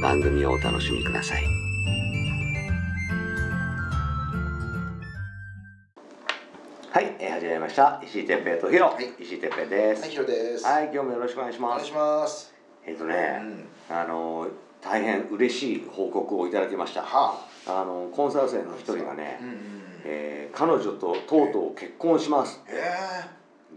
番組をお楽しみください。はい、えー始めました。石井哲平とヒロ、はい石井哲平です。はい、ヒロです。はい、今日もよろしくお願いします。お願いします。えっ、とうね、ん。あの大変嬉しい報告をいただきました。はあのコンサル生の一人があ。ねう、んうん。えー彼女ととうとう結婚します。え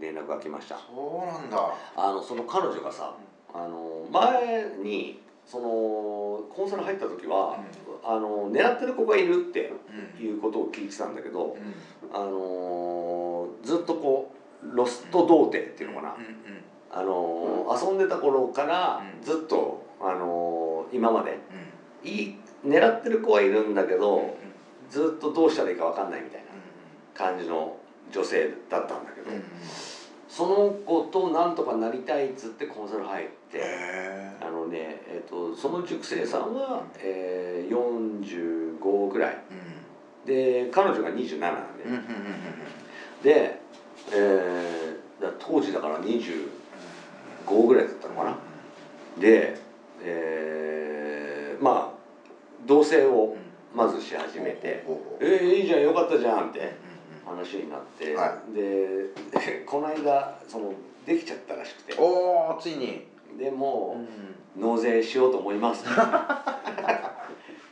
え連絡が来ました。そうなんだ。あのその彼女がさ、あの前にそのコンサル入った時は、あの狙ってる子がいるってうん。いうことを聞いてたんだけど、うん。あのずっとこうロスト童貞っていうのかな、うんうん。あの遊んでた頃からうんずっとあの今までうん。いい狙ってる子はいるんだけうん。どずっとどうしたらいいか分かんないみたいなう感じの女性だったんだけど、ん。うん。その子となんとかなりたいっつってコンサル入って。えあのね、えっとその塾生さんは、えー、45ぐらいえ。で彼女が27なんで、うん。うん。うん。で、えーだ当時だから25ぐらいだったのかなで、えーまあ同棲をまずし始めて「えー、いいじゃんよかったじゃん」って話になって、はで この間そのできちゃったらしくておお、ついに。でもうう納税しようと思います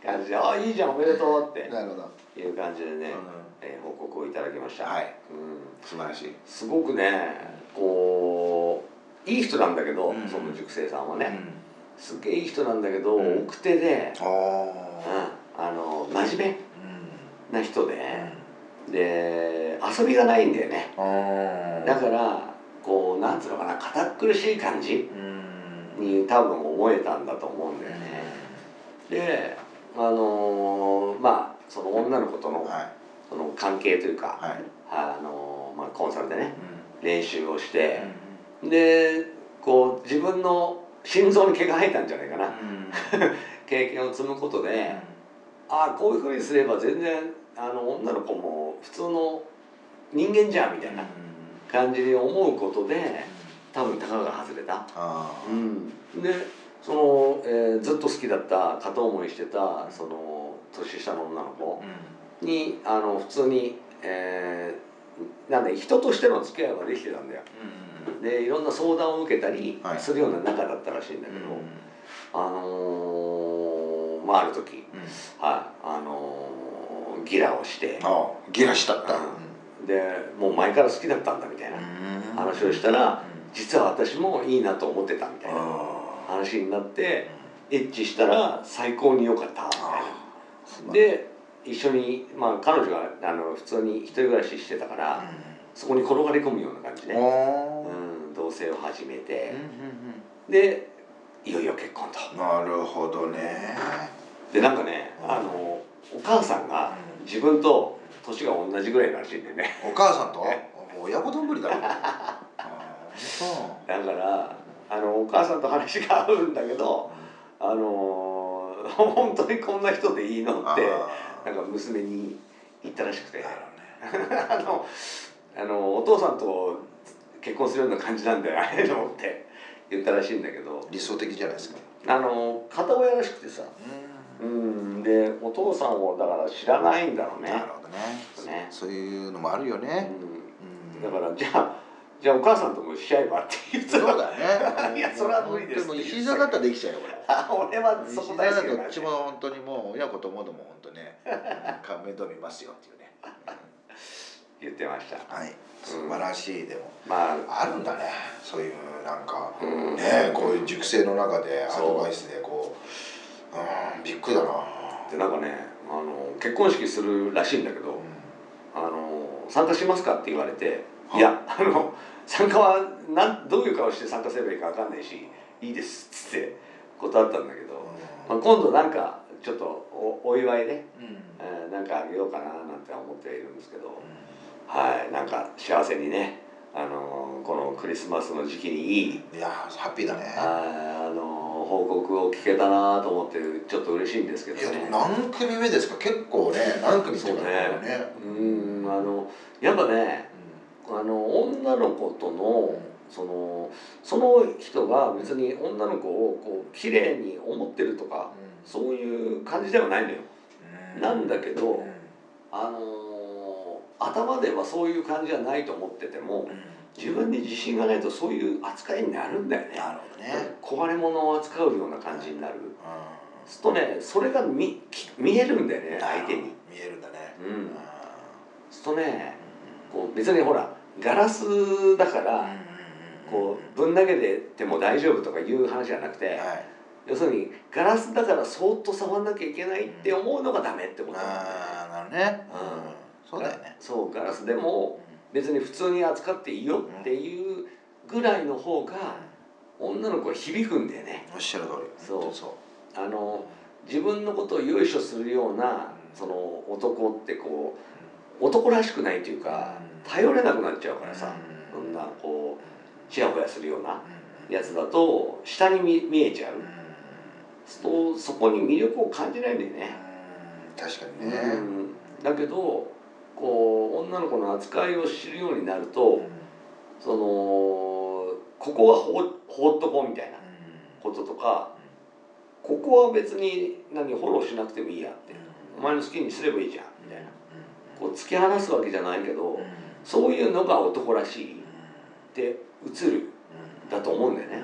感じで「あいいじゃんおめでとう」ってん。なるほど。いう感じでね、うえー報告をいただきました、ん。はい。うん、素晴らしい。すごくねこういい人なんだけど、うんその塾生さんはね、うん。すげえいい人なんだけど、うん奥手で、あうん、あの真面。目な人で、で遊びがないんだよね。だからこうなんつうのかな堅苦しい感じうん。に多分思えたんだと思うんだよね、であのーまあその女の子とのはい。その関係というか、はい。あのーまあ、コンサルでねう練習をして、ん。でこう自分の心臓に毛が生えたんじゃないかな、うん。経験を積むことで、ああこういうふうにすれば全然あの女の子も普通の人間じゃんみたいな感じに思うことで多分たかが外れた、あうん、でその、えーずっと好きだった片思いしてたその年下の女の子あ。にあの普通に、えーなんで人としての付き合いはできてたんだよ。うん。でいろんな相談を受けたりはい。するような仲だったらしいんだけど、あのーまあある時はいあのーギラをして。ああ、ギラした。った。でもう前から好きだったんだみたいな話をしたら実は私もいいなと思ってたみたいなあ話になってエッチしたら最高に良かったみたいあ。なで一緒にまあ彼女があの普通に一人暮らししてたからそこに転がり込むような感じで、おお。うん、同棲を始めて。うでいよいよ結婚と。んなるほどね。でなんかねあのお母さんが自分と年が同じぐらいらしいんでねお母さんと？親子丼だろ。だからあのお母さんと話が合うんだけどあの 本当にこんな人でいいのう。ってあなんか娘に言ったらしくてね。あのあのお父さんと結婚するような感じなんだよあれと思って言ったらしいんだけど理想的じゃないですか。あの片親らしくてさうんでお父さんをだから知らないんだろうね。なるほどね。ね。そういうのもあるよね。うん。だからじゃあじゃあお母さんともしちゃえばって言ってそうだね。いやそれれは無理です本当にもう。石座だったらできちゃうよ俺俺はそこ大好きだから石座だとどっちも本当にもう親子ともども本当ねうん面倒見ますよっていうね。言ってました。はい。素晴らしいでも。まああるんだね。そういうなんかうん。ねこういう熟成の中でアドバイスでこううんびっくりだな。でなんかねあの結婚式するらしいんだけど、あの参加しますかって言われて、はい。いやあの参加はなんどういう顔して参加すればいいかわかんないしいいですっつって断ったんだけど、まあ、今度なんかちょっとおお祝いで、うん。うんえーなんかあげようかななんて思っているんですけど、はいなんか幸せにねあのこのクリスマスの時期にいい。いやハッピーだね。ああの報告を聞けたなと思ってちょっと嬉しいんですけどいやでねも何組目ですか？結構ね何組そうね。ねうん。あのやっぱねあの女の子とのそのその人が別に女の子をこう綺麗に思ってるとかそういう感じではないのよ。なんだけどあの頭ではそういう感じはないと思ってても自分に自信がないとそういう扱いになるんだよね。なるほどね。壊れ物を扱うような感じになる。するとねそれが見き見えるんだよね相手に。見えるんだね。うん。するとねこう別にほらガラスだからこうぶん投げても大丈夫とかいう話じゃなくてはい。要するにガラスだからそーっと触んなきゃいけないって思うのがダメってことなんだよね。ああなるね。うん。うん。そうだよね。そうガラスでも別に普通に扱っていいよっていうぐらいの方が女の子は響くんだよね。おっしゃる通り。そう。そあの自分のことをよいしょするようなうん。その男ってこう男らしくないというかうん。頼れなくなっちゃうからさうん。そんなこうちやほやするようなうやつだと下に見見えちゃう。うん。そこに魅力を感じないんだよね。確かにね。うん。だけどこう女の子の扱いを知るようになるとそのここは放放っとこうみたいなこととかここは別に何フォローしなくてもいいやって。お前の好きにすればいいじゃん。みたいな。こう突き放すわけじゃないけどそういうのが男らしいって映るだと思うんだよね。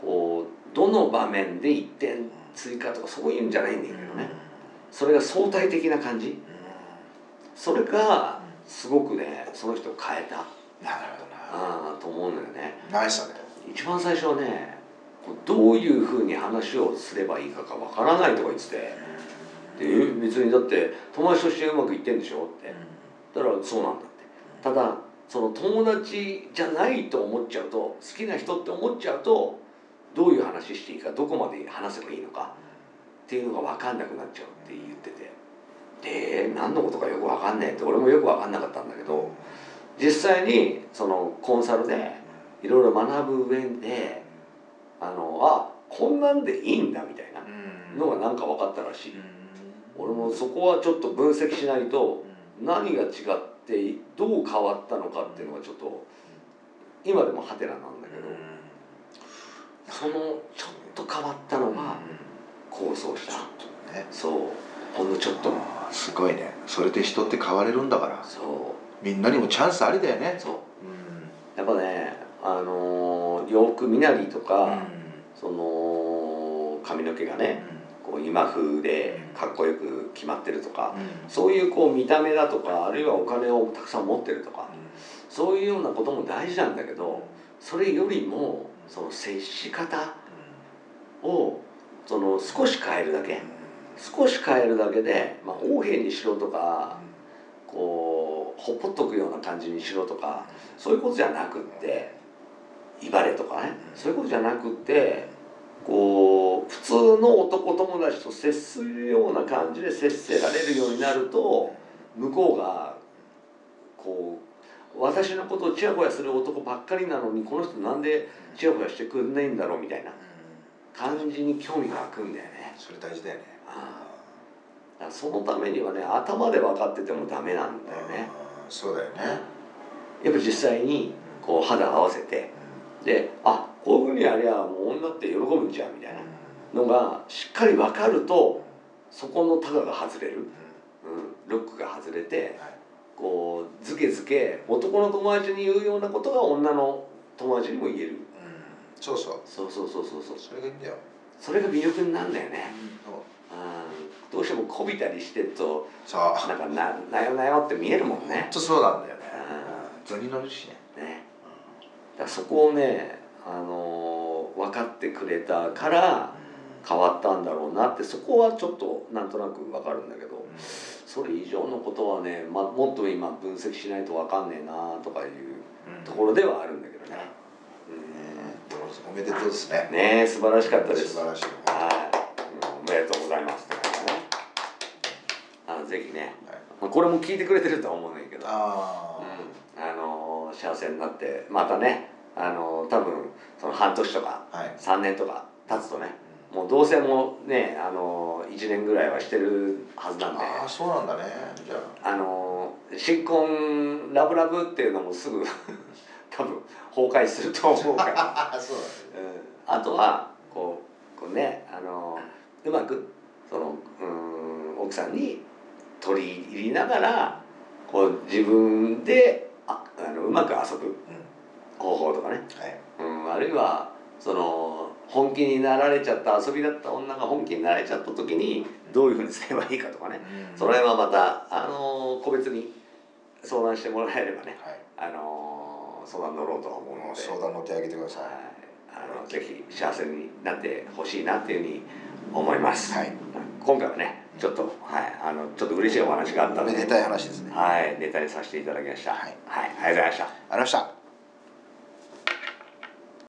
こうどの場面で1点追加とかそういうんじゃないんだけどね。それが相対的な感じそれがすごくねその人を変えた。なるほどなあーと思うんだよね。ナイスだね。一番最初はねどういうふうに話をすればいいかがわからないとか言ってて。でえ別にだって友達としてうまくいってんでしょって。だからそうなんだって。ただその友達じゃないと思っちゃうと好きな人って思っちゃうとどういう話していいかどこまで話せばいいのかっていうのが分かんなくなっちゃうって言っててで何のことかよく分かんねえって俺もよく分かんなかったんだけど実際にそのコンサルでいろいろ学ぶ上であのあこんなんでいいんだみたいなのがなんか分かったらしい。俺もそこはちょっと分析しないと何が違ってどう変わったのかっていうのがちょっと今でもハテナなんだけどそのちょっと変わったのが構想した。ね。そう。ほんのちょっとすごいね。それで人って変われるんだから。そみんなにもチャンスありだよね。うそう。うん。やっぱねあのー洋服身なりとか、うん。その髪の毛がねこう今風でかっこよく決まってるとかそういうこう見た目だとかあるいはお金をたくさん持ってるとかそういうようなことも大事なんだけどそれよりもその接し方をその少し変えるだけ少し変えるだけで、まあ、横柄にしろとかこうほっぽっとくような感じにしろとかそういうことじゃなくって威張れとかねそういうことじゃなくってこう普通の男友達と接するような感じで接せられるようになると向こうがこう私のことをチヤホヤする男ばっかりなのにこの人なんでチヤホヤしてくんないんだろうみたいな感じに興味が湧くんだよね。それ大事だよねそのためにはね頭で分かっててもダメなんだよね。そうだよね。やっぱ実際にこう肌合わせてであこういうふうにやりゃもう女って喜ぶんじゃんみたいなのがしっかり分かるとそこのタガが外れる、うん、ロックが外れてこうズケズケ男の友達に言うようなことが女の友達にも言える。そうそう。そうそうそうそうそう。それがいいんだよ、それが魅力になるんだよね、そう。うん、どうしてもこびたりしてるとそう。なんかななよなよって見えるもんね。本当そうなんだよね。う図に乗るしね。ね。だそこをね、あのー分かってくれたから変わったんだろうなってそこはちょっとなんとなく分かるんだけどそれ以上のことはね、ま、もっと今分析しないと分かんねえなとかいうところではあるんだけどね。おめでとうですね。うん、ねえ素晴らしかったです。素晴らしい。はい、うんおめでとうございます。ね。あのぜひね、はい。まあこれも聞いてくれてるとは思うんだけど、あうん、あのー幸せになってまたね、あのー多分その半年とかあはい。3年とか経つとね、もう同棲もね、あのー1年ぐらいはしてるはずなんで。ああそうなんだね。じゃあ。のー新婚ラブラブっていうのもすぐ 多分崩壊すると思うから、そううん、あとはこうこうねあのーうまくそのうん奥さんに取り入りながらこう自分でああのうまく遊ぶうん。方法とかね、はい。うん、あるいはその本気になられちゃった遊びだった女が本気になられちゃった時にどういうふうにすればいいかとかね、その辺はまた、あのー個別に相談してもらえればね、はい。あのー相談乗ろうとは思うので、相談乗ってあげてくださはい、あのぜひ幸せになってほしいなっていうふうに思います。はい。今回はね、ちょっと、はい、あのちょっと嬉しいお話があったので、めでたい話ですね。はい、ネタにさせていただきました。はい。はい、ありがとうございました。ありがとうございました